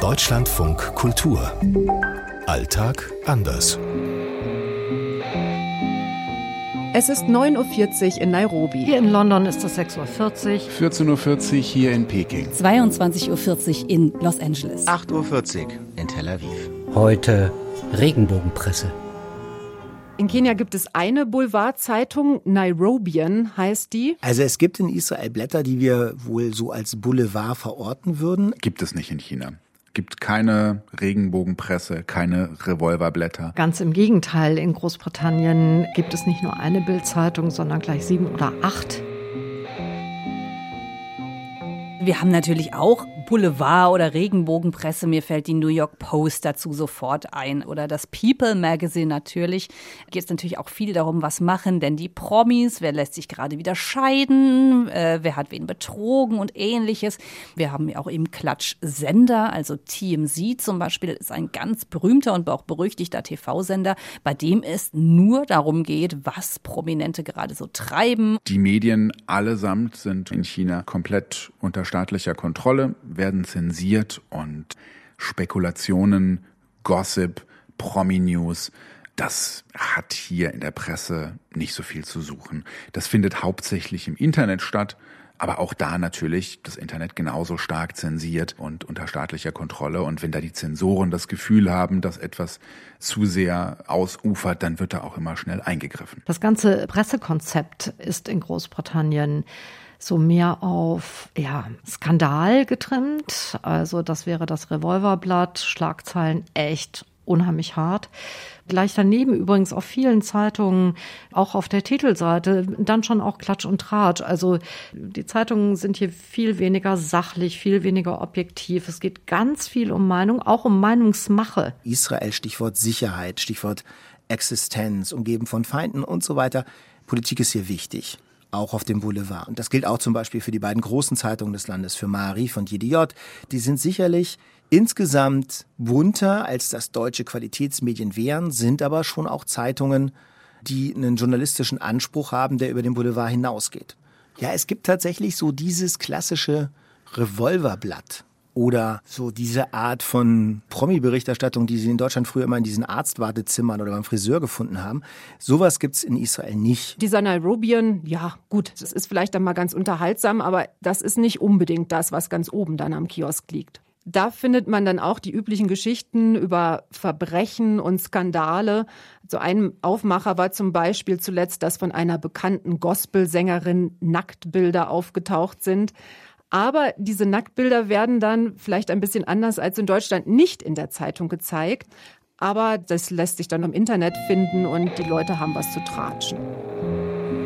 Deutschlandfunk Kultur. Alltag anders. Es ist 9.40 Uhr in Nairobi. Hier in London ist es 6.40 Uhr. 14.40 Uhr hier in Peking. 22.40 Uhr in Los Angeles. 8.40 Uhr in Tel Aviv. Heute Regenbogenpresse. In Kenia gibt es eine Boulevardzeitung, Nairobian heißt die. Also es gibt in Israel Blätter, die wir wohl so als Boulevard verorten würden. Gibt es nicht in China gibt keine Regenbogenpresse, keine Revolverblätter. Ganz im Gegenteil, in Großbritannien gibt es nicht nur eine Bildzeitung, sondern gleich sieben oder acht. Wir haben natürlich auch Boulevard oder Regenbogenpresse. Mir fällt die New York Post dazu sofort ein. Oder das People Magazine natürlich. Geht es natürlich auch viel darum, was machen denn die Promis? Wer lässt sich gerade wieder scheiden? Äh, wer hat wen betrogen und ähnliches? Wir haben ja auch eben Klatsch-Sender. Also TMZ zum Beispiel ist ein ganz berühmter und auch berüchtigter TV-Sender, bei dem es nur darum geht, was Prominente gerade so treiben. Die Medien allesamt sind in China komplett unter staatlicher Kontrolle werden zensiert und Spekulationen, Gossip, Promi-News, das hat hier in der Presse nicht so viel zu suchen. Das findet hauptsächlich im Internet statt, aber auch da natürlich das Internet genauso stark zensiert und unter staatlicher Kontrolle. Und wenn da die Zensoren das Gefühl haben, dass etwas zu sehr ausufert, dann wird da auch immer schnell eingegriffen. Das ganze Pressekonzept ist in Großbritannien so mehr auf ja, Skandal getrimmt. Also das wäre das Revolverblatt, Schlagzeilen echt unheimlich hart. Gleich daneben übrigens auf vielen Zeitungen, auch auf der Titelseite, dann schon auch Klatsch und Tratsch. Also die Zeitungen sind hier viel weniger sachlich, viel weniger objektiv. Es geht ganz viel um Meinung, auch um Meinungsmache. Israel, Stichwort Sicherheit, Stichwort Existenz, umgeben von Feinden und so weiter. Politik ist hier wichtig auch auf dem Boulevard. Und das gilt auch zum Beispiel für die beiden großen Zeitungen des Landes, für Maarif und Jediot. Die sind sicherlich insgesamt bunter als das deutsche Qualitätsmedien wären, sind aber schon auch Zeitungen, die einen journalistischen Anspruch haben, der über den Boulevard hinausgeht. Ja, es gibt tatsächlich so dieses klassische Revolverblatt, oder so diese Art von Promi-Berichterstattung, die sie in Deutschland früher immer in diesen Arztwartezimmern oder beim Friseur gefunden haben. Sowas gibt's in Israel nicht. Dieser Nairobian, ja gut, das ist vielleicht dann mal ganz unterhaltsam, aber das ist nicht unbedingt das, was ganz oben dann am Kiosk liegt. Da findet man dann auch die üblichen Geschichten über Verbrechen und Skandale. So ein Aufmacher war zum Beispiel zuletzt, dass von einer bekannten Gospelsängerin Nacktbilder aufgetaucht sind. Aber diese Nacktbilder werden dann vielleicht ein bisschen anders als in Deutschland nicht in der Zeitung gezeigt. Aber das lässt sich dann im Internet finden und die Leute haben was zu tratschen.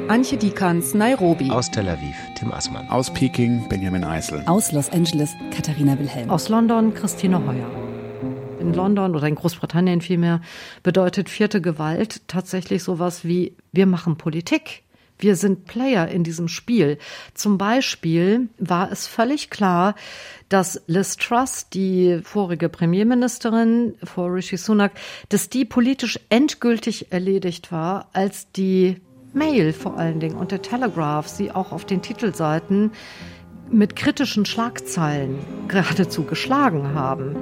Antje Dikans, Nairobi. Aus Tel Aviv, Tim Assmann. Aus Peking, Benjamin Eisel. Aus Los Angeles, Katharina Wilhelm. Aus London, Christine Heuer. In London oder in Großbritannien vielmehr bedeutet vierte Gewalt tatsächlich sowas wie wir machen Politik. Wir sind Player in diesem Spiel. Zum Beispiel war es völlig klar, dass Liz Truss, die vorige Premierministerin vor Rishi Sunak, dass die politisch endgültig erledigt war, als die Mail vor allen Dingen und der Telegraph sie auch auf den Titelseiten mit kritischen Schlagzeilen geradezu geschlagen haben.